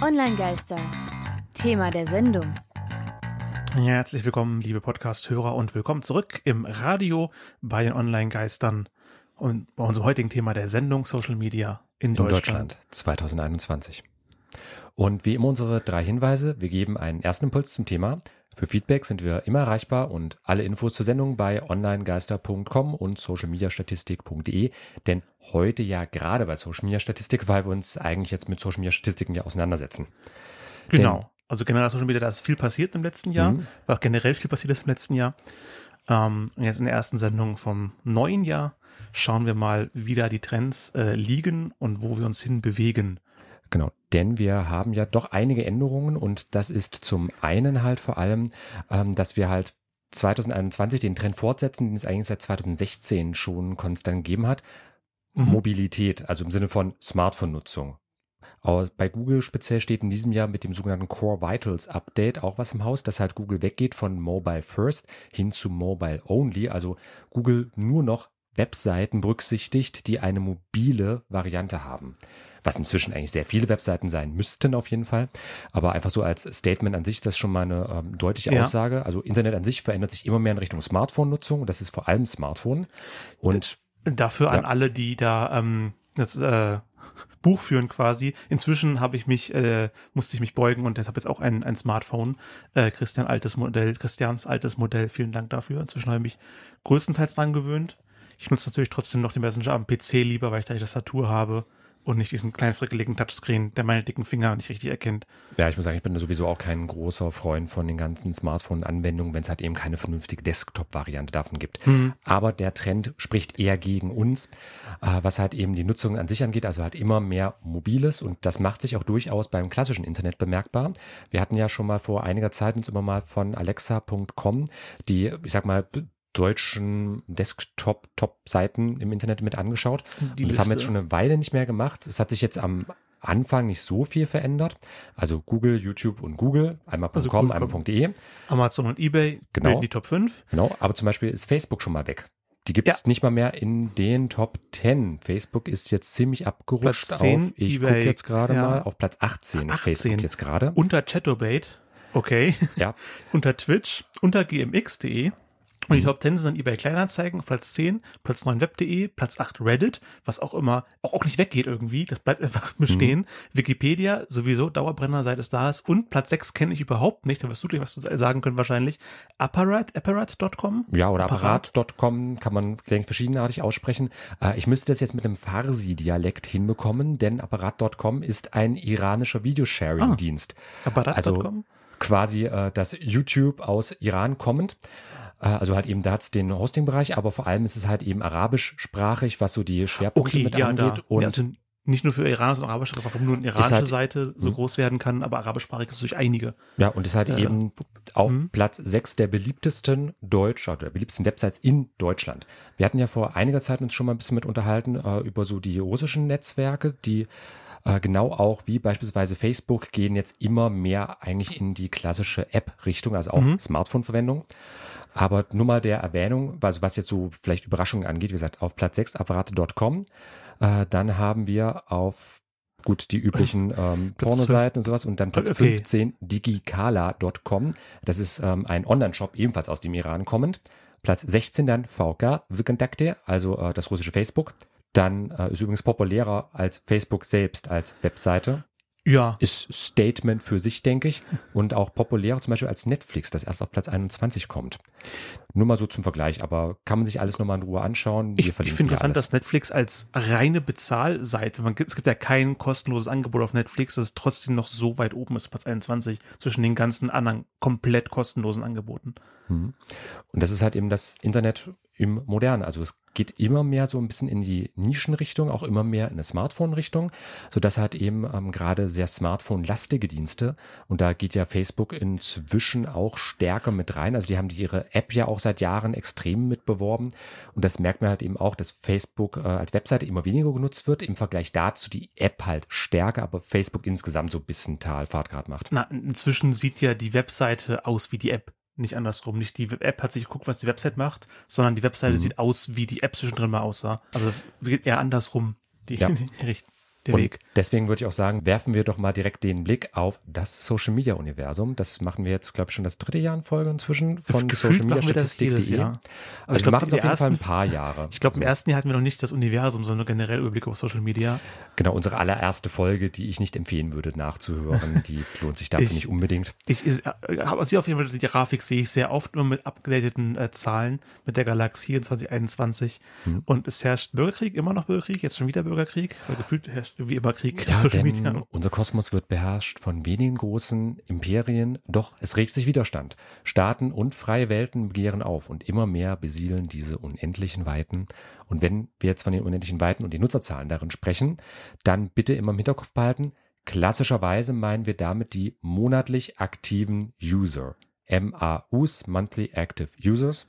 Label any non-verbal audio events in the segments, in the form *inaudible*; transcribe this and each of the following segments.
Online-Geister. Thema der Sendung. Ja, herzlich willkommen, liebe Podcast-Hörer, und willkommen zurück im Radio bei den Online-Geistern und bei unserem heutigen Thema der Sendung Social Media in, in Deutschland. Deutschland 2021. Und wie immer unsere drei Hinweise. Wir geben einen ersten Impuls zum Thema. Für Feedback sind wir immer erreichbar und alle Infos zur Sendung bei onlinegeister.com und socialmediastatistik.de. Denn heute ja gerade bei Social Media Statistik, weil wir uns eigentlich jetzt mit Social Media Statistiken ja auseinandersetzen. Genau. Denn, also generell Social Media, da ist viel passiert im letzten Jahr, mhm. weil auch generell viel passiert ist im letzten Jahr. Ähm, und jetzt in der ersten Sendung vom neuen Jahr schauen wir mal, wie da die Trends äh, liegen und wo wir uns hin bewegen. Genau, denn wir haben ja doch einige Änderungen und das ist zum einen halt vor allem, ähm, dass wir halt 2021 den Trend fortsetzen, den es eigentlich seit 2016 schon konstant gegeben hat. Mhm. Mobilität, also im Sinne von Smartphone-Nutzung. Bei Google speziell steht in diesem Jahr mit dem sogenannten Core Vitals Update auch was im Haus, dass halt Google weggeht von Mobile First hin zu Mobile Only, also Google nur noch Webseiten berücksichtigt, die eine mobile Variante haben was inzwischen eigentlich sehr viele Webseiten sein müssten auf jeden Fall. Aber einfach so als Statement an sich ist das schon mal eine ähm, deutliche ja. Aussage. Also Internet an sich verändert sich immer mehr in Richtung Smartphone-Nutzung. Das ist vor allem Smartphone. Und dafür ja. an alle, die da ähm, das äh, *laughs* Buch führen quasi. Inzwischen habe ich mich, äh, musste ich mich beugen und deshalb jetzt auch ein, ein Smartphone. Äh, Christian altes Modell, Christians altes Modell. Vielen Dank dafür. Inzwischen habe ich mich größtenteils dran gewöhnt. Ich nutze natürlich trotzdem noch den Messenger am PC lieber, weil ich da die Tastatur habe und nicht diesen kleinen frickeligen Touchscreen, der meine dicken Finger nicht richtig erkennt. Ja, ich muss sagen, ich bin sowieso auch kein großer Freund von den ganzen Smartphone-Anwendungen, wenn es halt eben keine vernünftige Desktop-Variante davon gibt. Mhm. Aber der Trend spricht eher gegen uns, äh, was halt eben die Nutzung an sich angeht, also halt immer mehr mobiles und das macht sich auch durchaus beim klassischen Internet bemerkbar. Wir hatten ja schon mal vor einiger Zeit uns immer mal von alexa.com die, ich sag mal, deutschen Desktop-Top-Seiten im Internet mit angeschaut. Die und das haben wir jetzt schon eine Weile nicht mehr gemacht. Es hat sich jetzt am Anfang nicht so viel verändert. Also Google, YouTube und Google, einmal also .com, einmal .de. Amazon und eBay, genau. die Top 5. Genau, aber zum Beispiel ist Facebook schon mal weg. Die gibt es ja. nicht mal mehr in den Top 10. Facebook ist jetzt ziemlich abgerutscht 10, auf, ich gucke jetzt gerade ja. mal, auf Platz 18 ist 18. Facebook jetzt gerade. Unter Chatobate, okay. Ja. *laughs* unter Twitch, unter gmx.de. Und die. Top 10 sind dann eBay Kleinanzeigen, Platz 10, Platz 9 Web.de, Platz 8 Reddit, was auch immer, auch, auch nicht weggeht irgendwie, das bleibt einfach *laughs* bestehen. Mhm. Wikipedia, sowieso, Dauerbrenner, seit es da ist. Und Platz 6 kenne ich überhaupt nicht, da wirst du gleich was sagen können wahrscheinlich. Apparat, apparat.com? Ja, oder apparat.com kann man, denke verschiedenartig aussprechen. Äh, ich müsste das jetzt mit einem Farsi-Dialekt hinbekommen, denn apparat.com ist ein iranischer Videosharing-Dienst. Ah, apparat.com? Also quasi äh, das YouTube aus Iran kommend. Äh, also halt eben, da hat es den Hosting-Bereich, aber vor allem ist es halt eben arabischsprachig, was so die Schwerpunkte okay, mit ja, angeht. Da. Und ja, also nicht nur für Iraner, sondern arabische, warum nur eine iranische halt, Seite so mh. groß werden kann, aber arabischsprachig ist durch einige. Ja, und ist halt äh, eben auf mh. Platz 6 der beliebtesten Deutsch, oder der beliebtesten Websites in Deutschland. Wir hatten ja vor einiger Zeit uns schon mal ein bisschen mit unterhalten äh, über so die russischen Netzwerke, die äh, genau auch wie beispielsweise Facebook gehen jetzt immer mehr eigentlich in die klassische App-Richtung, also auch mhm. Smartphone-Verwendung. Aber nur mal der Erwähnung, also was jetzt so vielleicht Überraschungen angeht, wie gesagt, auf Platz 6 apparate.com. Äh, dann haben wir auf gut die üblichen ähm, Pornoseiten und sowas und dann Platz okay. 15 digikala.com. Das ist ähm, ein Online-Shop ebenfalls aus dem Iran kommend. Platz 16 dann VK Vikendakte, also äh, das russische Facebook. Dann äh, ist übrigens populärer als Facebook selbst als Webseite. Ja. Ist Statement für sich, denke ich. Und auch populärer zum Beispiel als Netflix, das erst auf Platz 21 kommt. Nur mal so zum Vergleich, aber kann man sich alles nochmal in Ruhe anschauen. Wir ich, ich finde interessant, dass Netflix als reine Bezahlseite, man, es gibt ja kein kostenloses Angebot auf Netflix, das trotzdem noch so weit oben ist, Platz 21, zwischen den ganzen anderen komplett kostenlosen Angeboten. Mhm. Und das ist halt eben das Internet im Modernen. Also es geht immer mehr so ein bisschen in die Nischenrichtung, auch immer mehr in eine Smartphone-Richtung, sodass halt eben ähm, gerade sehr Smartphone-lastige Dienste und da geht ja Facebook inzwischen auch stärker mit rein. Also die haben ihre App ja auch seit Jahren extrem mit beworben und das merkt man halt eben auch, dass Facebook äh, als Webseite immer weniger genutzt wird, im Vergleich dazu die App halt stärker, aber Facebook insgesamt so ein bisschen Talfahrt gerade macht. Na, inzwischen sieht ja die Webseite aus wie die App nicht andersrum. Nicht die App hat sich geguckt, was die Website macht, sondern die Webseite mhm. sieht aus, wie die App zwischendrin mal aussah. Also das geht eher andersrum, die, ja. *laughs* die, der und Weg. deswegen würde ich auch sagen, werfen wir doch mal direkt den Blick auf das Social Media Universum. Das machen wir jetzt, glaube ich, schon das dritte Jahr in Folge inzwischen von Gefühlt Social Media machen wir das jedes Statistik.de. Jahr. Also ich wir glaub, machen es auf jeden Fall ein ersten- paar Jahre. Ich glaube, im So. ersten Jahr hatten wir noch nicht das Universum, sondern generell Überblick auf Social Media. Genau, unsere allererste Folge, die ich nicht empfehlen würde nachzuhören, die *laughs* lohnt sich dafür Ich- nicht unbedingt. Ich, ich habe sie auf jeden Fall, die Grafik sehe ich sehr oft nur mit abgedateten äh, Zahlen mit der Galaxie in 2021. Mhm. Und es herrscht Bürgerkrieg, immer noch Bürgerkrieg, jetzt schon wieder Bürgerkrieg, weil gefühlt herrscht wie immer Krieg Ja, Social denn Media. unser Kosmos wird beherrscht von wenigen großen Imperien, doch es regt sich Widerstand. Staaten und freie Welten begehren auf und immer mehr besiedeln diese unendlichen Weiten. Und wenn wir jetzt von den unendlichen Weiten und den Nutzerzahlen darin sprechen, dann bitte immer im Hinterkopf behalten, klassischerweise meinen wir damit die monatlich aktiven User. MAUs, Monthly Active Users.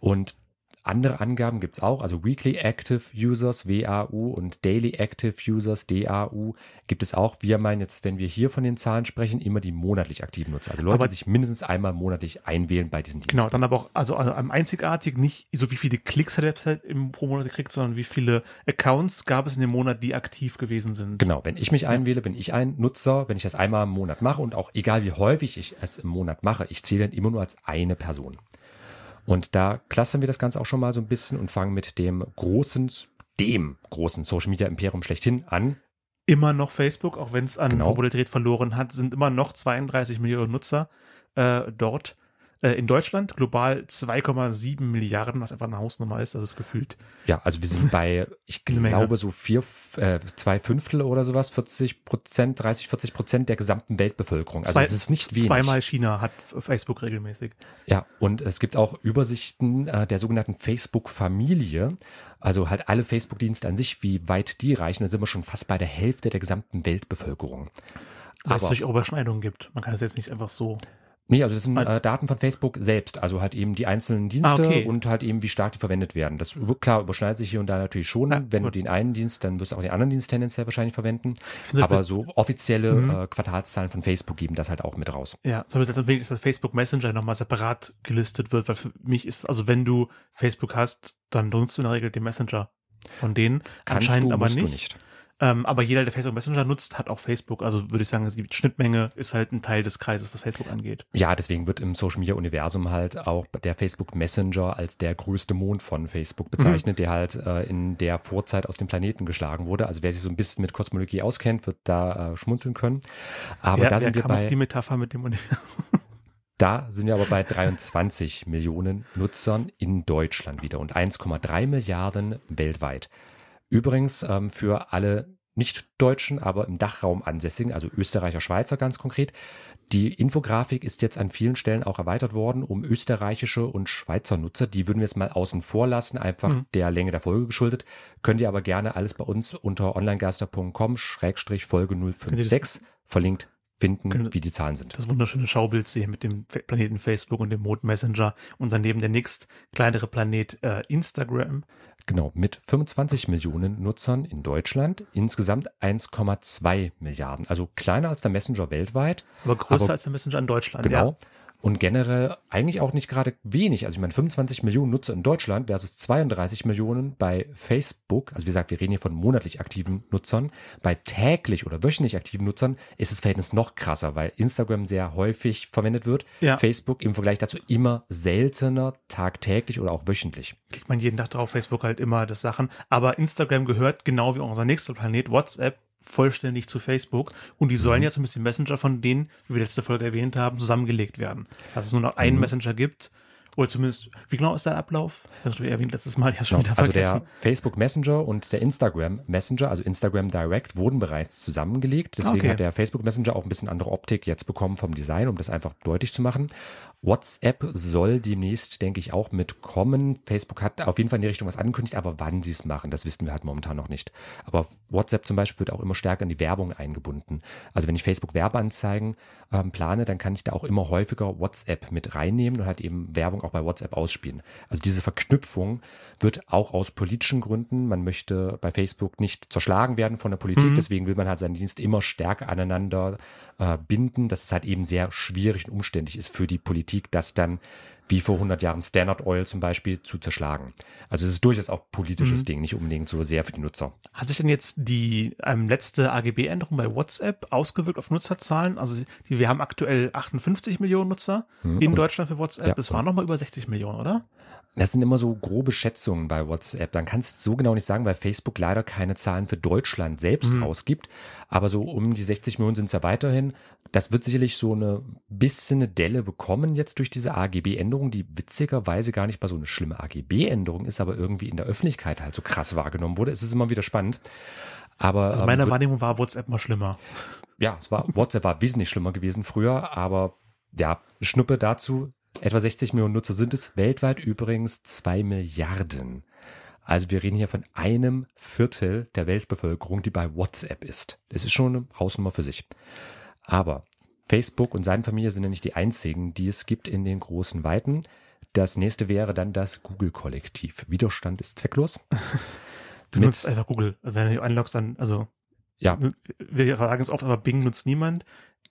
Und andere Angaben gibt es auch, also Weekly Active Users, WAU und Daily Active Users, DAU, gibt es auch. Wir meinen jetzt, wenn wir hier von den Zahlen sprechen, immer die monatlich aktiven Nutzer. Also Leute, Aber- die sich mindestens einmal monatlich einwählen bei diesen Diensten. Genau, dann aber auch, also, also am einzigartig nicht so wie viele Klicks hat die Website im pro Monat gekriegt, sondern wie viele Accounts gab es in dem Monat, die aktiv gewesen sind. Genau, wenn ich mich einwähle, bin ich ein Nutzer. Wenn ich das einmal im Monat mache und auch egal wie häufig ich es im Monat mache, ich zähle dann immer nur als eine Person. Und da clustern wir das Ganze auch schon mal so ein bisschen und fangen mit dem großen, dem großen Social Media Imperium schlechthin an. Immer noch Facebook, auch wenn es an Genau. Popularität verloren hat, sind immer noch 32 Millionen Nutzer äh, dort. Äh, in Deutschland global 2,7 Milliarden, was einfach eine Hausnummer ist, das ist gefühlt. Ja, also wir sind *laughs* bei, ich glaube, so vier, äh, zwei Fünftel oder sowas, 40 Prozent, 30, 40 Prozent der gesamten Weltbevölkerung. Also Zwei- es ist nicht wenig. Zweimal China hat Facebook regelmäßig. Ja, und es gibt auch Übersichten äh, der sogenannten Facebook-Familie, also halt alle Facebook-Dienste an sich, wie weit die reichen. Da sind wir schon fast bei der Hälfte der gesamten Weltbevölkerung. Weil es durch Überschneidungen gibt. Man kann das jetzt nicht einfach so. Nee, also das sind Weil- äh, Daten von Facebook selbst, also halt eben die einzelnen Dienste Ah, okay. und halt eben, wie stark die verwendet werden. Das klar überschneidet sich hier und da natürlich schon. Ja, Wenn gut. du den einen Dienst, dann wirst du auch den anderen Dienst tendenziell wahrscheinlich verwenden. Aber so offizielle Mhm. äh, Quartalszahlen von Facebook geben das halt auch mit raus. Ja, zum Beispiel, wirklich dass Facebook Messenger nochmal separat gelistet wird, weil für mich ist, also wenn du Facebook hast, dann nutzt du in der Regel den Messenger von denen. Kannst Anscheinend du, aber musst nicht. du nicht. Ähm, aber jeder, der Facebook Messenger nutzt, hat auch Facebook. Also würde ich sagen, die Schnittmenge ist halt ein Teil des Kreises, was Facebook angeht. Ja, deswegen wird im Social Media Universum halt auch der Facebook Messenger als der größte Mond von Facebook Mhm. bezeichnet, der halt äh, in der Vorzeit aus dem Planeten geschlagen wurde. Also wer sich so ein bisschen mit Kosmologie auskennt, wird da äh, schmunzeln können. Aber wer, da sind wir bei die Metapher mit dem Universum? *laughs* Da sind wir aber bei 23 Millionen Nutzern in Deutschland wieder und 1,3 Milliarden weltweit. Übrigens ähm, für alle Nicht-Deutschen, aber im Dachraum ansässigen, also Österreicher, Schweizer ganz konkret. Die Infografik ist jetzt an vielen Stellen auch erweitert worden um österreichische und Schweizer Nutzer. Die würden wir jetzt mal außen vor lassen, einfach Mhm. der Länge der Folge geschuldet. Könnt ihr aber gerne alles bei uns unter onlinegeister.com-folge 056 verlinkt finden, Könnt- wie die Zahlen sind. Das wunderschöne Schaubild sehen mit dem Planeten Facebook und dem Mond Messenger und daneben der nächst kleinere Planet äh, Instagram. Genau, mit 25 Millionen Nutzern in Deutschland, insgesamt 1,2 Milliarden. Also kleiner als der Messenger weltweit. Aber größer Aber- als der Messenger in Deutschland. Genau. Ja. Und generell eigentlich auch nicht gerade wenig. Also ich meine, 25 Millionen Nutzer in Deutschland versus 32 Millionen bei Facebook. Also wie gesagt, wir reden hier von monatlich aktiven Nutzern. Bei täglich oder wöchentlich aktiven Nutzern ist das Verhältnis noch krasser, weil Instagram sehr häufig verwendet wird. Ja. Facebook im Vergleich dazu immer seltener, tagtäglich oder auch wöchentlich. Klickt man jeden Tag drauf, Facebook halt immer das Sachen. Aber Instagram gehört genau wie unser nächster Planet, WhatsApp, vollständig zu Facebook. Und die sollen Mhm. jetzt ein bisschen Messenger von denen, wie wir letzte Folge erwähnt haben, zusammengelegt werden. Dass es nur noch einen Mhm. Messenger gibt. Oder zumindest, wie genau ist der Ablauf? Das hast du erwähnt letztes Mal, ich habe schon Genau. wieder Also vergessen. der Facebook Messenger und der Instagram Messenger, also Instagram Direct, wurden bereits zusammengelegt. Deswegen Okay. hat der Facebook Messenger auch ein bisschen andere Optik jetzt bekommen vom Design, um das einfach deutlich zu machen. WhatsApp soll demnächst, denke ich, auch mitkommen. Facebook hat auf jeden Fall in die Richtung was angekündigt, aber wann sie es machen, das wissen wir halt momentan noch nicht. Aber WhatsApp zum Beispiel wird auch immer stärker in die Werbung eingebunden. Also wenn ich Facebook Werbeanzeigen ähm, plane, dann kann ich da auch immer häufiger WhatsApp mit reinnehmen und halt eben Werbung auch bei WhatsApp ausspielen. Also diese Verknüpfung wird auch aus politischen Gründen, man möchte bei Facebook nicht zerschlagen werden von der Politik, Mhm. deswegen will man halt seinen Dienst immer stärker aneinander äh, binden, dass es halt eben sehr schwierig und umständlich ist für die Politik, das dann wie vor 100 Jahren Standard Oil zum Beispiel, zu zerschlagen. Also es ist durchaus auch politisches mhm. Ding, nicht unbedingt so sehr für die Nutzer. Hat sich denn jetzt die ähm, letzte AGB-Änderung bei WhatsApp ausgewirkt auf Nutzerzahlen? Also die, wir haben aktuell 58 Millionen Nutzer mhm. in Deutschland für WhatsApp. Ja, das waren nochmal über 60 Millionen, oder? Das sind immer so grobe Schätzungen bei WhatsApp. Dann kannst du so genau nicht sagen, weil Facebook leider keine Zahlen für Deutschland selbst mhm. rausgibt. Aber so um die 60 Millionen sind es ja weiterhin. Das wird sicherlich so eine bisschen eine Delle bekommen jetzt durch diese AGB-Änderung, die witzigerweise gar nicht mal so eine schlimme AGB-Änderung ist, aber irgendwie in der Öffentlichkeit halt so krass wahrgenommen wurde. Es ist immer wieder spannend. Aber, also meine ähm, Wahrnehmung war WhatsApp mal schlimmer. Ja, es war, WhatsApp war wesentlich schlimmer gewesen früher, aber ja, Schnuppe dazu. Etwa 60 Millionen Nutzer sind es, weltweit übrigens 2 Milliarden. Also wir reden hier von einem Viertel der Weltbevölkerung, die bei WhatsApp ist. Das ist schon eine Hausnummer für sich. Aber Facebook und seine Familie sind ja nicht die einzigen, die es gibt in den großen Weiten. Das nächste wäre dann das Google-Kollektiv. Widerstand ist zwecklos. *laughs* Du nutzt einfach Google. Wenn du einloggst, dann, also ja. Wir sagen es oft, aber Bing nutzt niemand.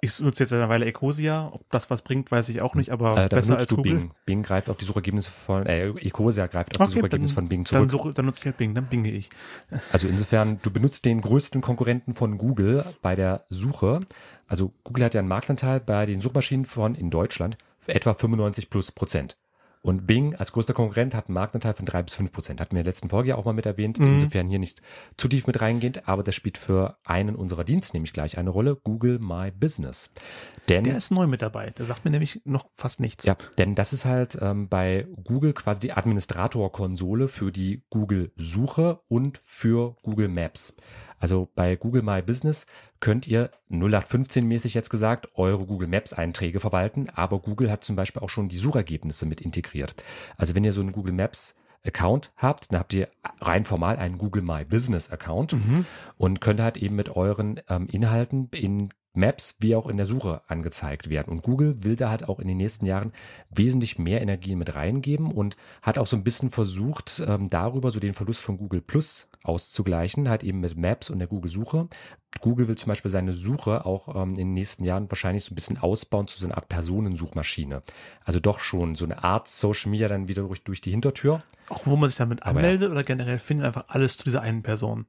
Ich nutze jetzt eine Weile Ecosia. Ob das was bringt, weiß ich auch nicht, aber äh, besser als Google. Bing. Bing greift auf die Suchergebnisse von, äh, Ecosia greift auf okay, die Suchergebnisse dann, von Bing zurück. Dann, suche, dann nutze ich halt Bing, dann binge ich. Also insofern, du benutzt den größten Konkurrenten von Google bei der Suche. Also Google hat ja einen Marktanteil bei den Suchmaschinen von in Deutschland für etwa 95 plus Prozent. Und Bing als größter Konkurrent hat einen Marktanteil von drei bis fünf Prozent. Hatten wir in der letzten Folge ja auch mal mit erwähnt. Mhm. Insofern hier nicht zu tief mit reingehend, aber das spielt für einen unserer Dienste nämlich gleich eine Rolle. Google My Business. Denn, der ist neu mit dabei. Der sagt mir nämlich noch fast nichts. Ja, denn das ist halt ähm, bei Google quasi die Administrator-Konsole für die Google-Suche und für Google Maps. Also bei Google My Business könnt ihr 0815-mäßig jetzt gesagt eure Google Maps Einträge verwalten, aber Google hat zum Beispiel auch schon die Suchergebnisse mit integriert. Also wenn ihr so einen Google Maps Account habt, dann habt ihr rein formal einen Google My Business Account mhm. und könnt halt eben mit euren ähm, Inhalten in Maps wie auch in der Suche angezeigt werden. Und Google will da halt auch in den nächsten Jahren wesentlich mehr Energie mit reingeben und hat auch so ein bisschen versucht, ähm, darüber so den Verlust von Google Plus auszugleichen, halt eben mit Maps und der Google-Suche. Google will zum Beispiel seine Suche auch ähm, in den nächsten Jahren wahrscheinlich so ein bisschen ausbauen zu so einer Art Personensuchmaschine. Also doch schon so eine Art Social Media dann wieder durch, durch die Hintertür. Auch wo man sich damit anmeldet ja. oder generell findet einfach alles zu dieser einen Person.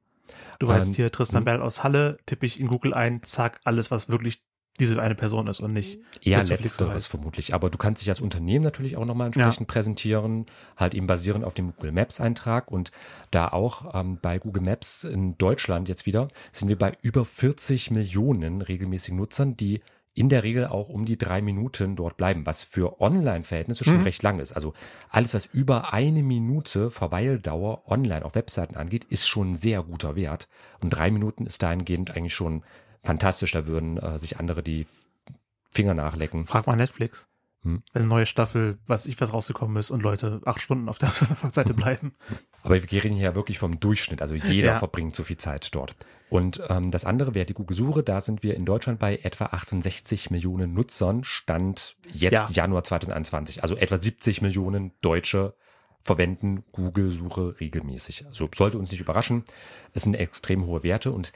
Du weißt ähm, hier, Tristan hm. Bell aus Halle, tippe ich in Google ein, zack, alles, was wirklich diese eine Person ist und nicht. Ja, letzteres vermutlich. Aber du kannst dich als Unternehmen natürlich auch nochmal entsprechend ja. präsentieren, halt eben basierend auf dem Google Maps Eintrag und da auch ähm, bei Google Maps in Deutschland jetzt wieder sind wir bei über 40 Millionen regelmäßigen Nutzern, die in der Regel auch um die drei Minuten dort bleiben, was für Online-Verhältnisse schon mhm. recht lang ist. Also alles, was über eine Minute Verweildauer online auf Webseiten angeht, ist schon ein sehr guter Wert. Und drei Minuten ist dahingehend eigentlich schon fantastisch. Da würden äh, sich andere die Finger nachlecken. Frag mal Netflix. Hm. Eine neue Staffel, was ich was rausgekommen ist und Leute acht Stunden auf der *laughs* Seite bleiben. Aber wir reden hier ja wirklich vom Durchschnitt. Also jeder ja. verbringt so viel Zeit dort. Und ähm, das andere wäre die Google-Suche. Da sind wir in Deutschland bei etwa 68 Millionen Nutzern. Stand jetzt ja. Januar 2021. Also etwa 70 Millionen Deutsche verwenden Google-Suche regelmäßig. Also sollte uns nicht überraschen. Es sind extrem hohe Werte und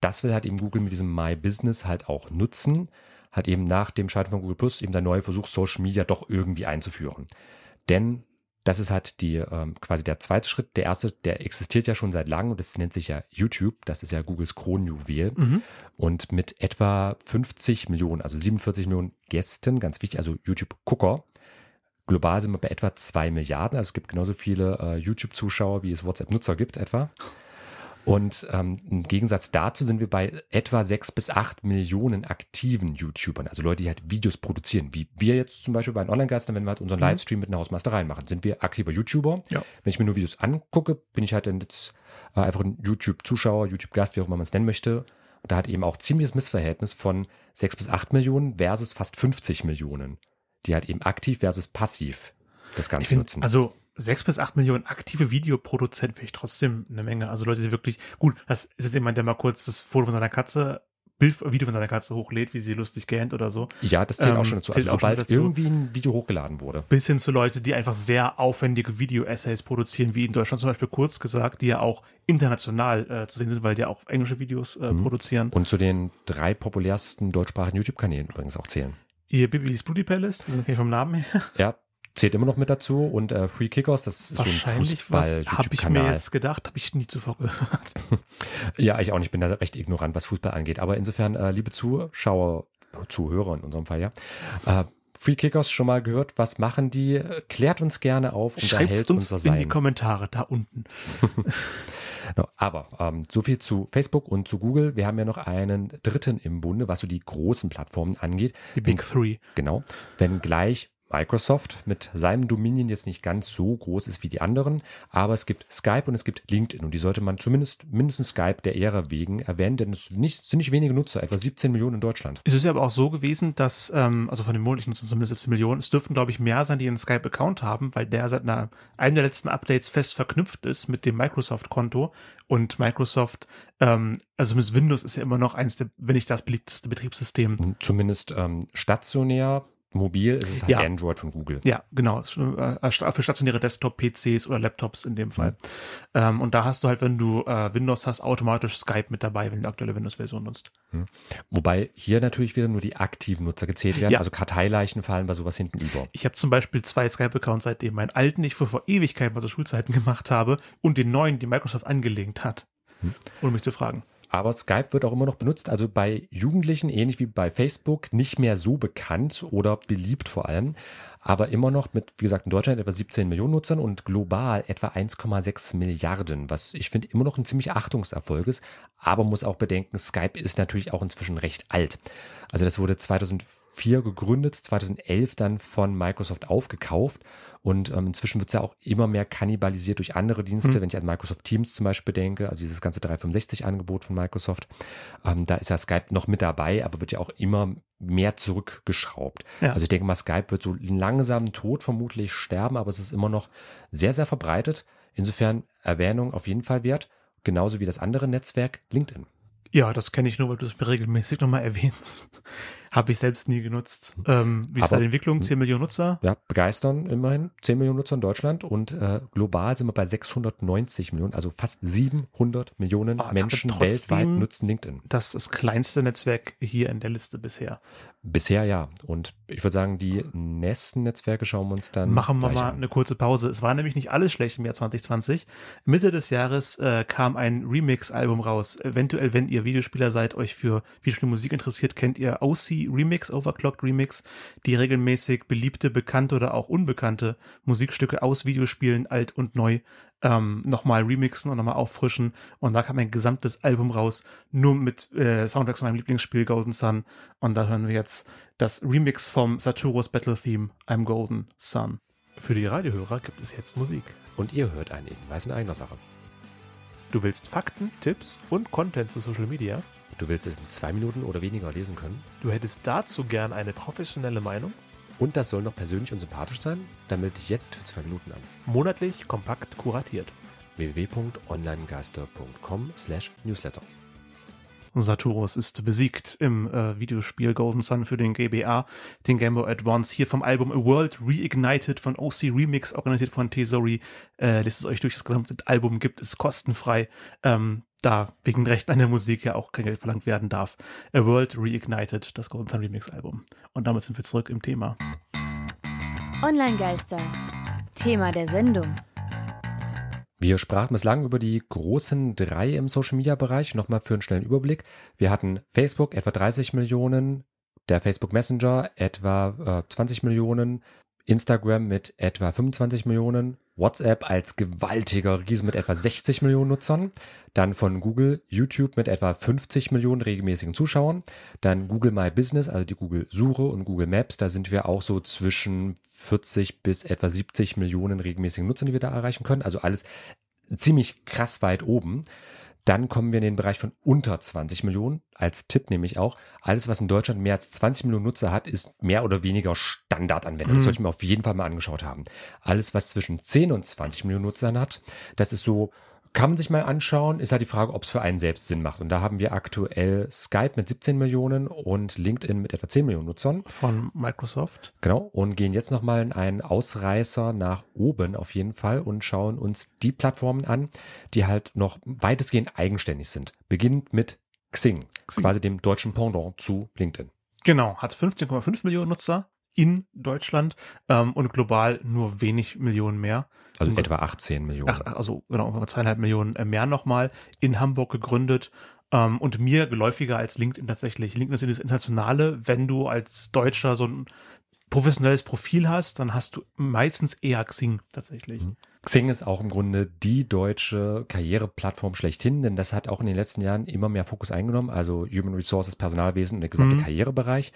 das will halt eben Google mit diesem My Business halt auch nutzen hat eben nach dem Scheitern von Google Plus eben der neue Versuch, Social Media doch irgendwie einzuführen. Denn das ist halt die ähm, quasi der zweite Schritt. Der erste, der existiert ja schon seit langem und das nennt sich ja YouTube. Das ist ja Googles Kronjuwel. Mhm. Und mit etwa 50 Millionen, also 47 Millionen Gästen, ganz wichtig, also YouTube-Gucker. Global sind wir bei etwa 2 Milliarden. Also es gibt genauso viele äh, YouTube-Zuschauer, wie es WhatsApp-Nutzer gibt, etwa. Und ähm, im Gegensatz dazu sind wir bei etwa sechs bis acht Millionen aktiven YouTubern, also Leute, die halt Videos produzieren, wie wir jetzt zum Beispiel bei den Online-Geistern, wenn wir halt unseren mhm. Livestream mit einer Hausmeisterei machen, sind wir aktiver YouTuber. Ja. Wenn ich mir nur Videos angucke, bin ich halt dann jetzt äh, einfach ein YouTube-Zuschauer, YouTube-Gast, wie auch immer man es nennen möchte. Und da hat eben auch ziemliches Missverhältnis von sechs bis acht Millionen versus fast 50 Millionen, die halt eben aktiv versus passiv das Ganze find, nutzen. Also sechs bis acht Millionen aktive Videoproduzenten finde ich trotzdem eine Menge. Also Leute, die wirklich, gut, das ist jetzt jemand, der mal kurz das Foto von seiner Katze Bild, Video von seiner Katze hochlädt, wie sie lustig gähnt oder so. Ja, das zählt ähm, auch schon dazu. Also sobald dazu. irgendwie ein Video hochgeladen wurde. Bis hin zu Leute, die einfach sehr aufwendige Video-Essays produzieren, wie in Deutschland zum Beispiel kurz gesagt, die ja auch international äh, zu sehen sind, weil die auch englische Videos äh, mhm. produzieren. Und zu den drei populärsten deutschsprachigen YouTube-Kanälen übrigens auch zählen. Ihr Bibis Beauty Palace, das kenne ich vom Namen her. Ja, zählt immer noch mit dazu und äh, Free Kickers, das ist so ein Fußball habe ich mir jetzt gedacht, habe ich nie zuvor gehört. *laughs* ja, ich auch nicht, ich bin da recht ignorant, was Fußball angeht. Aber insofern, äh, liebe Zuschauer, Zuhörer in unserem Fall, ja, äh, Free Kickers schon mal gehört? Was machen die? Klärt uns gerne auf. Schreibt uns in die Kommentare da unten. *laughs* no, aber ähm, so viel zu Facebook und zu Google. Wir haben ja noch einen dritten im Bunde, was so die großen Plattformen angeht. Die Big Three. Genau. Wenn gleich Microsoft mit seinem Dominion jetzt nicht ganz so groß ist wie die anderen, aber es gibt Skype und es gibt LinkedIn und die sollte man zumindest mindestens Skype der Ehre wegen erwähnen, denn es nicht, sind nicht wenige Nutzer, etwa 17 Millionen in Deutschland. Es ist ja aber auch so gewesen, dass, ähm, also von den monatlichen Nutzern zumindest 17 Millionen, es dürften glaube ich mehr sein, die einen Skype-Account haben, weil der seit einer, einem der letzten Updates fest verknüpft ist mit dem Microsoft-Konto und Microsoft, ähm, also mit Windows ist ja immer noch eins der, wenn nicht das beliebteste Betriebssystem. Zumindest ähm, stationär Mobil ist es halt Ja. Android von Google. Ja, genau. Äh, Für stationäre Desktop-PCs oder Laptops in dem Fall. Ähm, und da hast du halt, wenn du äh, Windows hast, automatisch Skype mit dabei, wenn du die aktuelle Windows-Version nutzt. Wobei hier natürlich wieder nur die aktiven Nutzer gezählt werden. Ja. Also Karteileichen fallen bei sowas hinten über. Ich habe zum Beispiel zwei Skype-Accounts seitdem. Meinen alten, ich vor, vor Ewigkeiten bei so Schulzeiten *laughs* gemacht habe, und den neuen, den Microsoft angelegt hat. Ohne mich zu fragen. Aber Skype wird auch immer noch benutzt, also bei Jugendlichen, ähnlich wie bei Facebook, nicht mehr so bekannt oder beliebt vor allem, aber immer noch mit, wie gesagt, in Deutschland etwa 17 Millionen Nutzern und global etwa 1,6 Milliarden, was ich finde immer noch ein ziemlich Achtungserfolg ist, aber muss auch bedenken, Skype ist natürlich auch inzwischen recht alt. Also das wurde 2004 gegründet, 2011 dann von Microsoft aufgekauft und ähm, inzwischen wird es ja auch immer mehr kannibalisiert durch andere Dienste, Hm. wenn ich an Microsoft Teams zum Beispiel denke, also dieses ganze 365-Angebot von Microsoft. Ähm, da ist ja Skype noch mit dabei, aber wird ja auch immer mehr zurückgeschraubt. Ja. Also ich denke mal, Skype wird so langsam tot vermutlich sterben, aber es ist immer noch sehr, sehr verbreitet. Insofern Erwähnung auf jeden Fall wert. Genauso wie das andere Netzwerk LinkedIn. Ja, das kenne ich nur, weil du es mir regelmäßig nochmal erwähnst. *laughs* Habe ich selbst nie genutzt. Ähm, wie ist da die Entwicklung? 10 Millionen Nutzer? Ja, begeistern immerhin. 10 Millionen Nutzer in Deutschland und äh, global sind wir bei 690 Millionen, also fast 700 Millionen Ah, Menschen trotzdem- weltweit nutzen LinkedIn. Das ist das kleinste Netzwerk hier in der Liste bisher. Bisher ja. Und ich würde sagen, die nächsten Netzwerke schauen wir uns dann Machen wir mal an. eine kurze Pause. Es war nämlich nicht alles schlecht im Jahr 2020. Mitte des Jahres äh, kam ein Remix-Album raus. Eventuell, wenn ihr Videospieler seid, euch für Videospielmusik interessiert, kennt ihr OC Remix, Overclocked Remix, die regelmäßig beliebte, bekannte oder auch unbekannte Musikstücke aus Videospielen, alt und neu, ähm, nochmal remixen und nochmal auffrischen. Und da kam ein gesamtes Album raus, nur mit äh, Soundtracks von meinem Lieblingsspiel Golden Sun. Und da hören wir jetzt das Remix vom Saturos Battle Theme I'm Golden Sun. Für die Radiohörer gibt es jetzt Musik. Und ihr hört einen Hinweis in eigener Sache. Du willst Fakten, Tipps und Content zu Social Media? Du willst es in zwei Minuten oder weniger lesen können? Du hättest dazu gern eine professionelle Meinung? Und das soll noch persönlich und sympathisch sein? Dann melde dich jetzt für zwei Minuten an. Monatlich kompakt kuratiert. www.onlinegeister.com Saturos ist besiegt im äh, Videospiel Golden Sun für den GBA, den Game Boy Advance, hier vom Album A World Reignited von OC Remix, organisiert von Tesori. Äh, lässt es euch durch das gesamte Album, gibt es kostenfrei, ähm, da wegen Recht an der Musik ja auch kein Geld verlangt werden darf. A World Reignited, das Golden Sun Remix Album. Und damit sind wir zurück im Thema. Online-Geister. Thema der Sendung. Wir sprachen bislang über die großen drei im Social Media Bereich. Nochmal für einen schnellen Überblick. Wir hatten Facebook etwa 30 Millionen, der Facebook Messenger etwa äh, 20 Millionen, Instagram mit etwa 25 Millionen, WhatsApp als gewaltiger Riesen mit etwa 60 Millionen Nutzern, dann von Google YouTube mit etwa 50 Millionen regelmäßigen Zuschauern, dann Google My Business, also die Google Suche und Google Maps, da sind wir auch so zwischen 40 bis etwa 70 Millionen regelmäßigen Nutzern, die wir da erreichen können. Also alles ziemlich krass weit oben. Dann kommen wir in den Bereich von unter 20 Millionen. Als Tipp nämlich auch, alles, was in Deutschland mehr als 20 Millionen Nutzer hat, ist mehr oder weniger Standardanwendung. Das Mhm. sollte ich mir auf jeden Fall mal angeschaut haben. Alles, was zwischen 10 und 20 Millionen Nutzern hat, das ist so, kann man sich mal anschauen, ist halt die Frage, ob es für einen selbst Sinn macht. Und da haben wir aktuell Skype mit 17 Millionen und LinkedIn mit etwa 10 Millionen Nutzern. Von Microsoft. Genau, und gehen jetzt nochmal in einen Ausreißer nach oben auf jeden Fall und schauen uns die Plattformen an, die halt noch weitestgehend eigenständig sind. Beginnend mit Xing, Xing. quasi dem deutschen Pendant zu LinkedIn. Genau, hat 15,5 Millionen Nutzer. In Deutschland ähm, und global nur wenig Millionen mehr. Also etwa 18 Millionen. Ach, also genau, zweieinhalb Millionen äh, mehr nochmal in Hamburg gegründet ähm, und mir geläufiger als LinkedIn tatsächlich. LinkedIn ist das Internationale. Wenn du als Deutscher so ein professionelles Profil hast, dann hast du meistens eher Xing tatsächlich. Mhm. Xing ist auch im Grunde die deutsche Karriereplattform schlechthin, denn das hat auch in den letzten Jahren immer mehr Fokus eingenommen, also Human Resources, Personalwesen und der gesamte mhm. Karrierebereich.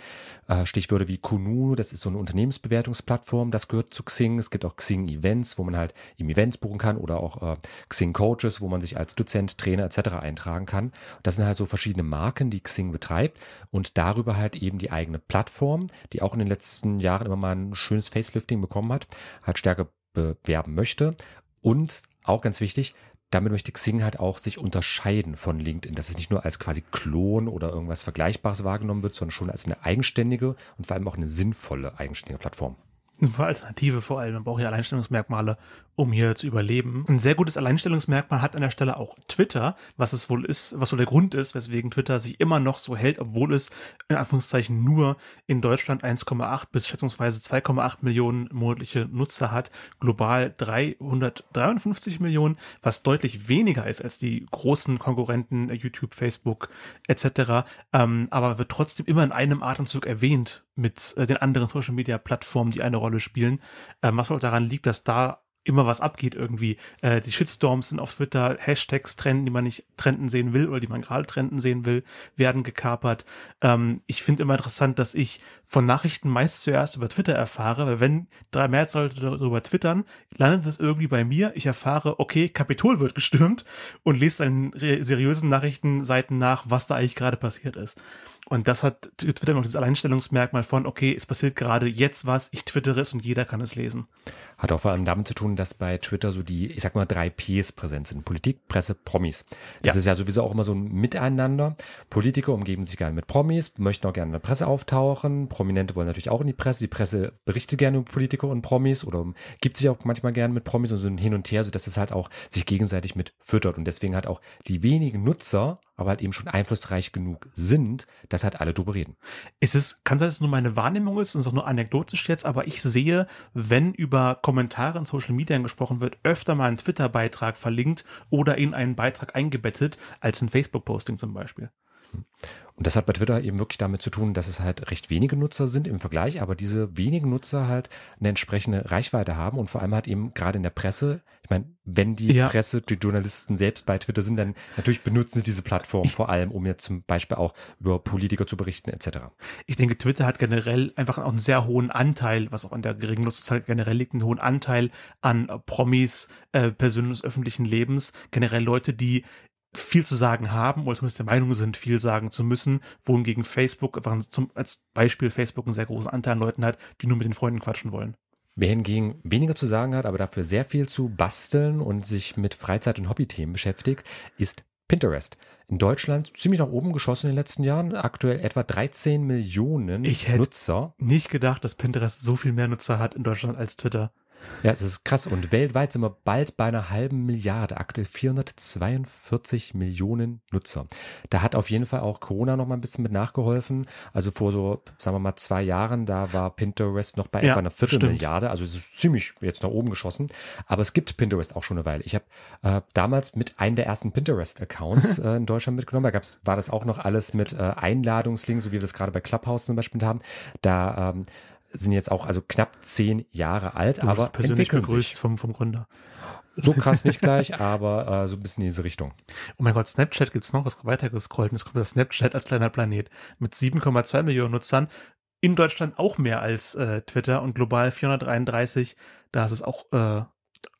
Äh, Stichwörter wie Kununu, das ist so eine Unternehmensbewertungsplattform, das gehört zu Xing. Es gibt auch Xing Events, wo man halt im Events buchen kann oder auch äh, Xing Coaches, wo man sich als Dozent, Trainer etc. eintragen kann. Das sind halt so verschiedene Marken, die Xing betreibt und darüber halt eben die eigene Plattform, die auch in den letzten Jahren immer mal ein schönes Facelifting bekommen hat, halt stärker bewerben möchte. Und auch ganz wichtig, damit möchte Xing halt auch sich unterscheiden von LinkedIn, dass es nicht nur als quasi Klon oder irgendwas Vergleichbares wahrgenommen wird, sondern schon als eine eigenständige und vor allem auch eine sinnvolle eigenständige Plattform. Eine Alternative vor allem. Man braucht ja Alleinstellungsmerkmale, um hier zu überleben. Ein sehr gutes Alleinstellungsmerkmal hat an der Stelle auch Twitter, was es wohl ist, was wohl der Grund ist, weswegen Twitter sich immer noch so hält, obwohl es in Anführungszeichen nur in Deutschland 1,8 bis schätzungsweise 2,8 Millionen monatliche Nutzer hat, global 353 Millionen, was deutlich weniger ist als die großen Konkurrenten YouTube, Facebook etc. Ähm, aber wird trotzdem immer in einem Atemzug erwähnt mit äh, den anderen Social Media Plattformen, die eine Rolle spielen. Ähm, was wohl daran liegt, dass da immer was abgeht irgendwie. Äh, die Shitstorms sind auf Twitter, Hashtags trenden, die man nicht trenden sehen will oder die man gerade trenden sehen will, werden gekapert. Ähm, ich finde immer interessant, dass ich von Nachrichten meist zuerst über Twitter erfahre, weil wenn drei mehr Leute darüber twittern, landet das irgendwie bei mir. Ich erfahre, okay, Kapitol wird gestürmt und lese dann seriösen Nachrichtenseiten nach, was da eigentlich gerade passiert ist. Und das hat Twitter noch das Alleinstellungsmerkmal von, okay, es passiert gerade jetzt was, ich twittere es und jeder kann es lesen. Hat auch vor allem damit zu tun, dass bei Twitter so die, ich sag mal, drei Ps präsent sind. Politik, Presse, Promis. Das ja. ist ja sowieso auch immer so ein Miteinander. Politiker umgeben sich gerne mit Promis, möchten auch gerne in der Presse auftauchen. Prominente wollen natürlich auch in die Presse. Die Presse berichtet gerne über Politiker und Promis oder gibt sich auch manchmal gerne mit Promis und so hin und her, sodass es halt auch sich gegenseitig mit füttert. Und deswegen hat auch die wenigen Nutzer aber halt eben schon einflussreich genug sind, dass halt alle drüber reden. Ist es, kann sein, dass es nur meine Wahrnehmung ist und es auch nur anekdotisch jetzt, aber ich sehe, wenn über Kommentare in Social Media gesprochen wird, öfter mal ein Twitter-Beitrag verlinkt oder in einen Beitrag eingebettet, als ein Facebook-Posting zum Beispiel. Und das hat bei Twitter eben wirklich damit zu tun, dass es halt recht wenige Nutzer sind im Vergleich, aber diese wenigen Nutzer halt eine entsprechende Reichweite haben und vor allem halt eben gerade in der Presse. Ich meine, wenn die ja. Presse, die Journalisten selbst bei Twitter sind, dann natürlich benutzen sie diese Plattform vor allem, um jetzt zum Beispiel auch über Politiker zu berichten etc. Ich denke, Twitter hat generell einfach auch einen sehr hohen Anteil, was auch an der geringen Nutzerzahl generell liegt, einen hohen Anteil an Promis, äh, Personen des öffentlichen Lebens, generell Leute, die viel zu sagen haben oder zumindest der Meinung sind, viel sagen zu müssen, wohingegen Facebook einfach zum, als Beispiel Facebook einen sehr großen Anteil an Leuten hat, die nur mit den Freunden quatschen wollen. Wer hingegen weniger zu sagen hat, aber dafür sehr viel zu basteln und sich mit Freizeit- und Hobbythemen beschäftigt, ist Pinterest. In Deutschland ziemlich nach oben geschossen in den letzten Jahren. Aktuell etwa 13 Millionen ich Nutzer. Nicht gedacht, dass Pinterest so viel mehr Nutzer hat in Deutschland als Twitter. Ja, es ist krass. Und weltweit sind wir bald bei einer halben Milliarde, aktuell 442 Millionen Nutzer. Da hat auf jeden Fall auch Corona noch mal ein bisschen mit nachgeholfen. Also vor so, sagen wir mal, zwei Jahren, da war Pinterest noch bei ja, etwa einer Viertelmilliarde. Also es ist ziemlich jetzt nach oben geschossen. Aber es gibt Pinterest auch schon eine Weile. Ich habe äh, damals mit einem der ersten Pinterest-Accounts *laughs* äh, in Deutschland mitgenommen. Da gab's, war das auch noch alles mit äh, Einladungslinks, so wie wir das gerade bei Clubhouse zum Beispiel haben. Da ähm, sind jetzt auch also knapp zehn Jahre alt, du aber persönlich begrüßt sich. Vom, vom Gründer. So krass nicht *laughs* gleich, aber äh, so ein bisschen in diese Richtung. Oh mein Gott, Snapchat gibt's noch, was weiter gescrollt. Es kommt das Snapchat als kleiner Planet mit 7,2 Millionen Nutzern. In Deutschland auch mehr als äh, Twitter und global 433. Da ist es auch, äh,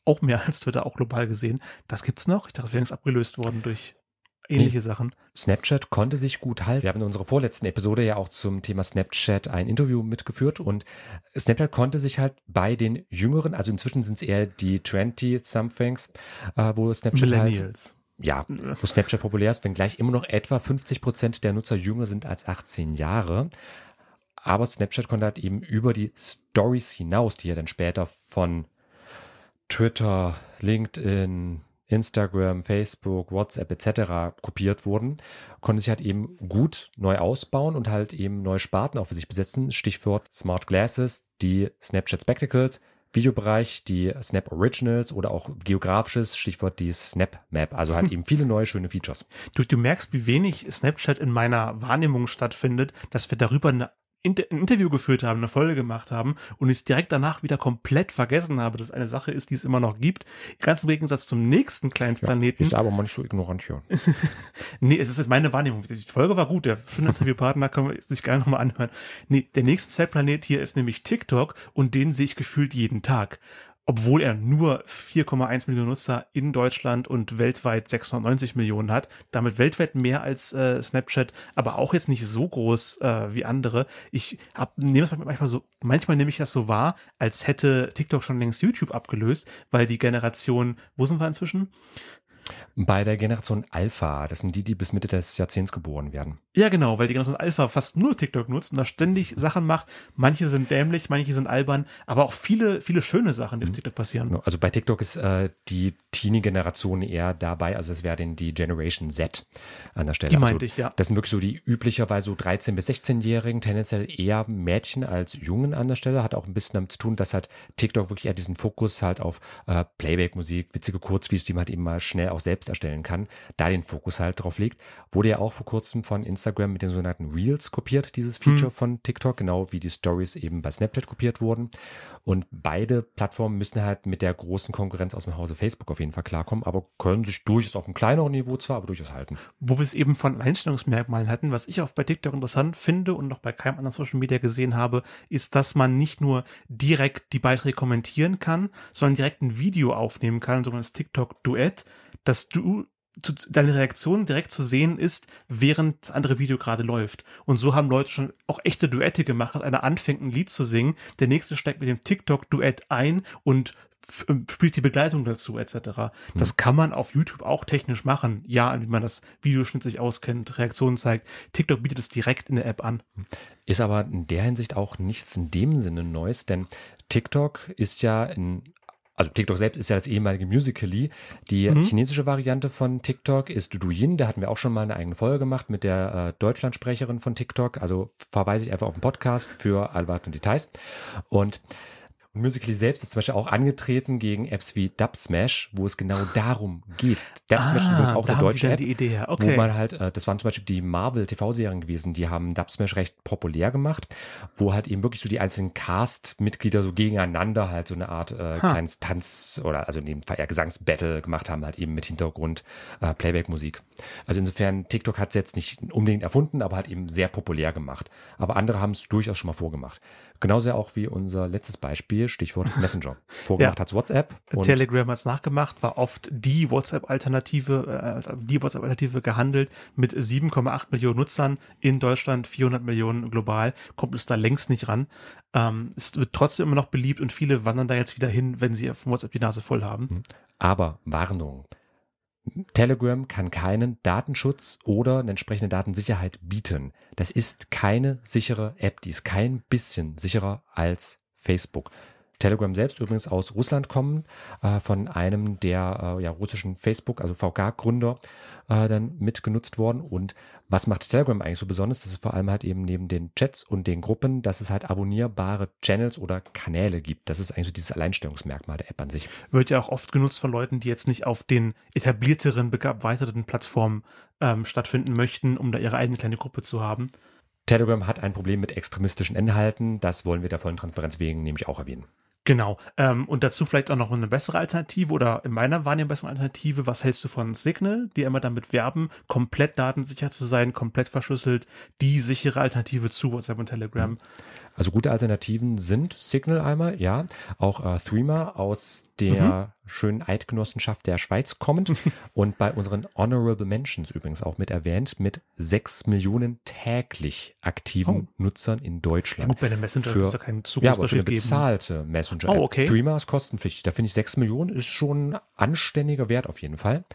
auch mehr als Twitter, auch global gesehen. Das gibt's noch. Ich dachte, das wäre längst abgelöst worden durch ähnliche Sachen. Snapchat konnte sich gut halten. Wir haben in unserer vorletzten Episode ja auch zum Thema Snapchat ein Interview mitgeführt und Snapchat konnte sich halt bei den Jüngeren, also inzwischen sind es eher die 20-somethings, äh, wo Snapchat halt ja, wo Snapchat populär ist, wenngleich immer noch etwa 50 Prozent der Nutzer jünger sind als 18 Jahre. Aber Snapchat konnte halt eben über die Stories hinaus, die ja dann später von Twitter, LinkedIn, Instagram, Facebook, WhatsApp etc. kopiert wurden, konnte sich halt eben gut neu ausbauen und halt eben neue Sparten für sich besetzen. Stichwort Smart Glasses, die Snapchat Spectacles, Videobereich, die Snap Originals oder auch geografisches, Stichwort die Snap Map. Also halt *laughs* eben viele neue schöne Features. Du, du merkst, wie wenig Snapchat in meiner Wahrnehmung stattfindet, dass wir darüber eine ein Interview geführt haben, eine Folge gemacht haben und ich es direkt danach wieder komplett vergessen habe, dass es eine Sache ist, die es immer noch gibt. Ganz im Gegensatz zum nächsten Kleinstplaneten. Ja, ist aber manchmal ignorant hier. *laughs* nee, es ist jetzt meine Wahrnehmung. Die Folge war gut, der schöne Interviewpartner kann man sich gerne nochmal anhören. Nee, der nächste Zweitplanet hier ist nämlich TikTok und den sehe ich gefühlt jeden Tag obwohl er nur 4,1 Millionen Nutzer in Deutschland und weltweit 690 Millionen hat, damit weltweit mehr als äh, Snapchat, aber auch jetzt nicht so groß äh, wie andere. Ich hab, nehme es manchmal so, manchmal nehme ich das so wahr, als hätte TikTok schon längst YouTube abgelöst, weil die Generation, wo sind wir inzwischen? Bei der Generation Alpha, das sind die, die bis Mitte des Jahrzehnts geboren werden. Ja, genau, weil die Generation Alpha fast nur TikTok nutzt und da ständig Sachen macht. Manche sind dämlich, manche sind albern, aber auch viele, viele schöne Sachen, die auf mhm. TikTok passieren. Genau, also bei TikTok ist äh, die Teenie-Generation eher dabei, also es wäre denn die Generation Z an der Stelle. Die meinte also, ich, ja. Das sind wirklich so die üblicherweise so 13- bis 16-Jährigen, tendenziell eher Mädchen als Jungen an der Stelle. Hat auch ein bisschen damit zu tun, dass halt TikTok wirklich eher diesen Fokus halt auf äh, Playback-Musik, witzige Kurzvideos, die man halt eben mal schnell auch selbst erstellen kann, da den Fokus halt drauf legt. Wurde ja auch vor kurzem von Instagram mit den sogenannten Reels kopiert, dieses Feature hm. von TikTok, genau wie die Stories eben bei Snapchat kopiert wurden. Und beide Plattformen müssen halt mit der großen Konkurrenz aus dem Hause Facebook auf jeden Fall klarkommen, aber können sich durchaus auf einem kleineren Niveau zwar, aber durchaus halten. Wo wir es eben von Einstellungsmerkmalen hatten, was ich auch bei TikTok interessant finde und noch bei keinem anderen Social Media gesehen habe, ist, dass man nicht nur direkt die Beiträge kommentieren kann, sondern direkt ein Video aufnehmen kann, sogenanntes TikTok-Duett, dass du zu, deine Reaktion direkt zu sehen ist, während das andere Video gerade läuft. Und so haben Leute schon auch echte Duette gemacht, dass einer anfängt, ein Lied zu singen, der nächste steigt mit dem TikTok-Duett ein und ähm, spielt die Begleitung dazu, etc. Hm. Das kann man auf YouTube auch technisch machen. Ja, wie man das Videoschnitt sich auskennt, Reaktionen zeigt. TikTok bietet es direkt in der App an. Ist aber in der Hinsicht auch nichts in dem Sinne Neues, denn TikTok ist ja in also TikTok selbst ist ja das ehemalige Musical.ly. Die mhm. chinesische Variante von TikTok ist Douyin. Da hatten wir auch schon mal eine eigene Folge gemacht mit der äh, Deutschlandsprecherin von TikTok. Also verweise ich einfach auf den Podcast für alle weiteren Details. Und und Musical.ly selbst ist zum Beispiel auch angetreten gegen Apps wie Dubsmash, wo es genau darum geht. Dubsmash ah, ist übrigens auch eine deutsche App, Idee, okay. wo man halt, äh, das waren zum Beispiel die Marvel TV-Serien gewesen, die haben Dubsmash recht populär gemacht, wo halt eben wirklich so die einzelnen Cast-Mitglieder so gegeneinander halt so eine Art äh, kleines Tanz oder also in dem Fall eher Gesangsbattle gemacht haben, halt eben mit Hintergrund äh, Playback-Musik. Also insofern, TikTok hat es jetzt nicht unbedingt erfunden, aber hat eben sehr populär gemacht. Aber andere haben es durchaus schon mal vorgemacht. Genauso auch wie unser letztes Beispiel, Stichwort *laughs* Messenger. Vorgemacht ja. hat WhatsApp. Telegram hat es nachgemacht, war oft die WhatsApp-Alternative, äh, die WhatsApp-Alternative gehandelt mit 7,8 Millionen Nutzern in Deutschland, 400 Millionen global, kommt es da längst nicht ran. Ähm, es wird trotzdem immer noch beliebt und viele wandern da jetzt wieder hin, wenn sie auf WhatsApp die Nase voll haben. Hm. Aber Warnung. Telegram kann keinen Datenschutz oder eine entsprechende Datensicherheit bieten. Das ist keine sichere App, die ist kein bisschen sicherer als Facebook. Telegram selbst übrigens aus Russland kommen, äh, von einem der äh, ja, russischen Facebook, also VK-Gründer, äh, dann mitgenutzt worden. Und was macht Telegram eigentlich so besonders? Das ist vor allem halt eben neben den Chats und den Gruppen, dass es halt abonnierbare Channels oder Kanäle gibt. Das ist eigentlich so dieses Alleinstellungsmerkmal der App an sich. Wird ja auch oft genutzt von Leuten, die jetzt nicht auf den etablierteren, erweiterten Plattformen ähm, stattfinden möchten, um da ihre eigene kleine Gruppe zu haben. Telegram hat ein Problem mit extremistischen Inhalten. Das wollen wir der vollen Transparenz wegen nämlich auch erwähnen. Genau. Ähm, und dazu vielleicht auch noch eine bessere Alternative oder in meiner Wahrnehmung bessere Alternative. Was hältst du von Signal, die immer damit werben, komplett datensicher zu sein, komplett verschlüsselt, die sichere Alternative zu WhatsApp und Telegram? Mhm. Also gute Alternativen sind Signal einmal, ja, auch äh, Threema aus der mhm. schönen Eidgenossenschaft der Schweiz kommend *laughs* und bei unseren Honorable Mentions übrigens auch mit erwähnt, mit sechs Millionen täglich aktiven oh. Nutzern in Deutschland. Ja, gut, bei der Messenger für, ist ja kein Ja, aber für eine bezahlte Messenger. -App. Oh, okay. Threema ist kostenpflichtig. Da finde ich sechs Millionen ist schon ein anständiger Wert auf jeden Fall.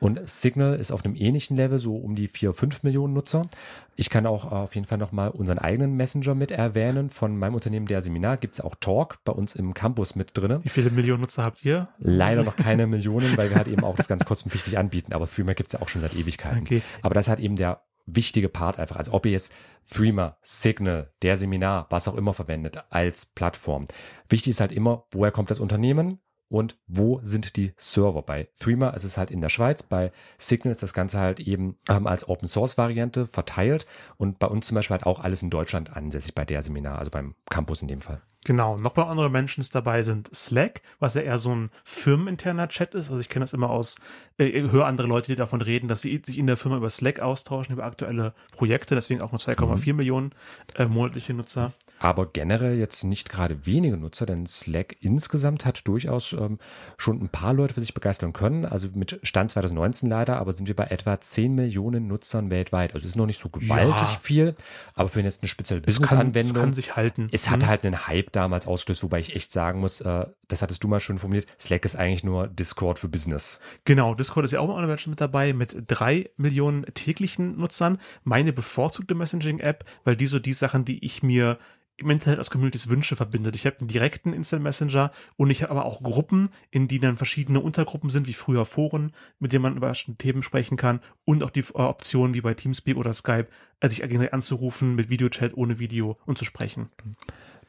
Und Signal ist auf einem ähnlichen Level, so um die 4, 5 Millionen Nutzer. Ich kann auch auf jeden Fall nochmal unseren eigenen Messenger mit erwähnen. Von meinem Unternehmen der Seminar gibt es auch Talk bei uns im Campus mit drin. Wie viele Millionen Nutzer habt ihr? Leider noch keine Millionen, weil wir halt eben auch das ganz kostenpflichtig anbieten. Aber Threema gibt es ja auch schon seit Ewigkeiten. Okay. Aber das hat eben der wichtige Part einfach. Also ob ihr jetzt Threema, Signal, der Seminar, was auch immer verwendet als Plattform. Wichtig ist halt immer, woher kommt das Unternehmen? Und wo sind die Server. Bei Threema ist es halt in der Schweiz, bei Signal ist das Ganze halt eben ähm, als Open Source Variante verteilt und bei uns zum Beispiel halt auch alles in Deutschland ansässig bei der Seminar, also beim Campus in dem Fall. Genau, noch bei anderen Menschen dabei sind Slack, was ja eher so ein firmeninterner Chat ist. Also ich kenne das immer aus, äh, höre andere Leute, die davon reden, dass sie sich in der Firma über Slack austauschen, über aktuelle Projekte, deswegen auch nur 2,4 mhm. Millionen äh, monatliche Nutzer aber generell jetzt nicht gerade wenige Nutzer, denn Slack insgesamt hat durchaus ähm, schon ein paar Leute für sich begeistern können. Also mit Stand 2019 leider, aber sind wir bei etwa 10 Millionen Nutzern weltweit. Also ist noch nicht so gewaltig ja. viel, aber für jetzt eine spezielle Business-Anwendung. kann sich halten. Es hat mhm. halt einen Hype damals ausgelöst, wobei ich echt sagen muss, äh, das hattest du mal schon formuliert, Slack ist eigentlich nur Discord für Business. Genau, Discord ist ja auch mal mit dabei, mit drei Millionen täglichen Nutzern. Meine bevorzugte Messaging-App, weil die so die Sachen, die ich mir im Internet aus Communities Wünsche verbindet. Ich habe einen direkten Instant Messenger und ich habe aber auch Gruppen, in denen dann verschiedene Untergruppen sind, wie früher Foren, mit denen man über Themen sprechen kann und auch die äh, Optionen wie bei Teamspeak oder Skype, äh, sich anzurufen mit Videochat ohne Video und zu sprechen.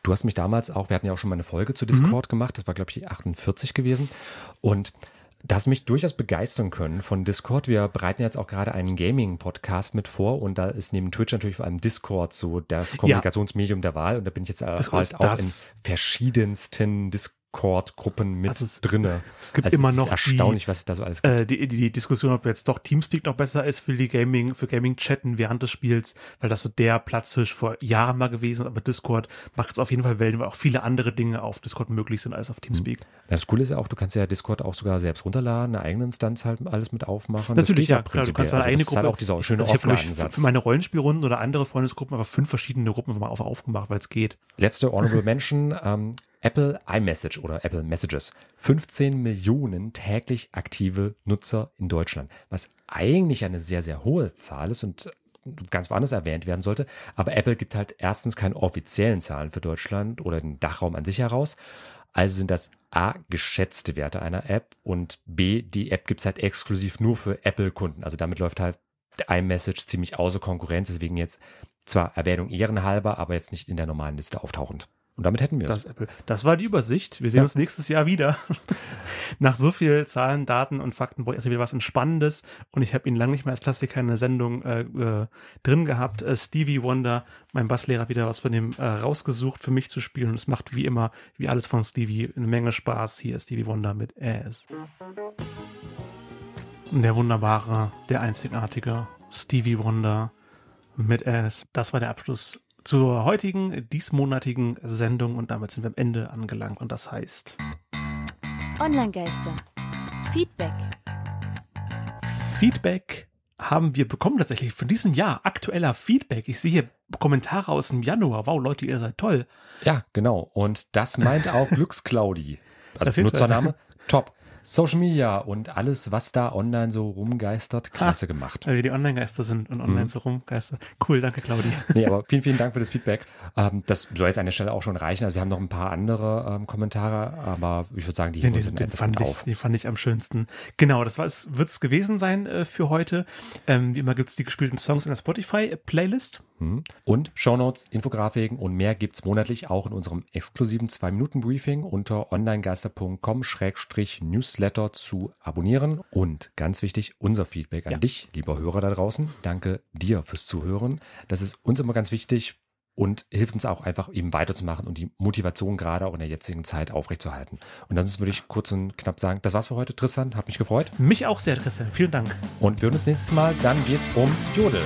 Du hast mich damals auch, wir hatten ja auch schon mal eine Folge zu Discord mhm. gemacht, das war glaube ich die 48 gewesen und das mich durchaus begeistern können von Discord. Wir bereiten jetzt auch gerade einen Gaming-Podcast mit vor und da ist neben Twitch natürlich vor allem Discord so das Kommunikationsmedium ja. der Wahl und da bin ich jetzt äh, halt auch in verschiedensten Discord Discord-Gruppen mit also es, drinne. Es gibt also immer noch erstaunlich, die, was es da so alles gibt. Äh, die, die, Diskussion, ob jetzt doch Teamspeak noch besser ist für die Gaming, für Gaming-Chatten während des Spiels, weil das so der Platzhirsch vor Jahren mal gewesen ist, aber Discord macht es auf jeden Fall Wellen, weil auch viele andere Dinge auf Discord möglich sind als auf Teamspeak. Mhm. Das Coole ist ja auch, du kannst ja Discord auch sogar selbst runterladen, eine eigene Instanz halt alles mit aufmachen. Natürlich, ja, klar, du kannst eine also eigene Gruppe. Halt auch dieser schöne also ich für, für meine Rollenspielrunden oder andere Freundesgruppen aber fünf verschiedene Gruppen mal auf, aufgemacht, weil es geht. Letzte Honorable Mention, ähm, Apple iMessage oder Apple Messages. 15 Millionen täglich aktive Nutzer in Deutschland, was eigentlich eine sehr, sehr hohe Zahl ist und ganz woanders erwähnt werden sollte. Aber Apple gibt halt erstens keine offiziellen Zahlen für Deutschland oder den Dachraum an sich heraus. Also sind das A, geschätzte Werte einer App und B, die App gibt es halt exklusiv nur für Apple-Kunden. Also damit läuft halt iMessage ziemlich außer Konkurrenz, deswegen jetzt zwar Erwähnung ehrenhalber, aber jetzt nicht in der normalen Liste auftauchend. Und damit hätten wir es. Das, das war die Übersicht. Wir sehen ja. uns nächstes Jahr wieder. *laughs* Nach so viel Zahlen, Daten und Fakten brauche ich erstmal wieder was Entspannendes. Und ich habe ihn lange nicht mehr als Klassiker in der Sendung äh, äh, drin gehabt. Äh, Stevie Wonder, mein Basslehrer, wieder was von dem äh, rausgesucht für mich zu spielen. Und es macht wie immer, wie alles von Stevie, eine Menge Spaß. Hier ist Stevie Wonder mit Ass. Der wunderbare, der einzigartige Stevie Wonder mit Ass. Das war der Abschluss zur heutigen, diesmonatigen Sendung und damit sind wir am Ende angelangt und das heißt Online-Geister. Feedback. Feedback haben wir bekommen tatsächlich von diesem Jahr aktueller Feedback. Ich sehe hier Kommentare aus dem Januar. Wow, Leute, ihr seid toll. Ja, genau. Und das meint auch *laughs* Glücksclaudi. Also Nutzername. Top. Social Media und alles, was da online so rumgeistert, klasse ah, gemacht. Weil wir die Online-Geister sind und online mhm. so rumgeistert. Cool, danke, Claudi. Nee, aber *laughs* vielen, vielen Dank für das Feedback. Ähm, das soll jetzt an der Stelle auch schon reichen. Also wir haben noch ein paar andere ähm, Kommentare, aber ich würde sagen, die heben den, den, fand ich, auf. Die fand ich am schönsten. Genau, das wird es gewesen sein äh, für heute. Ähm, wie immer gibt es die gespielten Songs in der Spotify-Playlist. Mhm. Und Shownotes, Infografiken und mehr gibt es monatlich auch in unserem exklusiven 2-Minuten-Briefing unter onlinegeister.com-newsletter zu abonnieren. Und ganz wichtig, unser Feedback an ja. dich, lieber Hörer da draußen. Danke dir fürs Zuhören. Das ist uns immer ganz wichtig und hilft uns auch einfach eben weiterzumachen und die Motivation gerade auch in der jetzigen Zeit aufrechtzuerhalten. Und dann würde ich kurz und knapp sagen, das war's für heute, Tristan. Hat mich gefreut. Mich auch sehr, Tristan. Vielen Dank. Und wir hören uns nächstes Mal. Dann geht's um Jodel.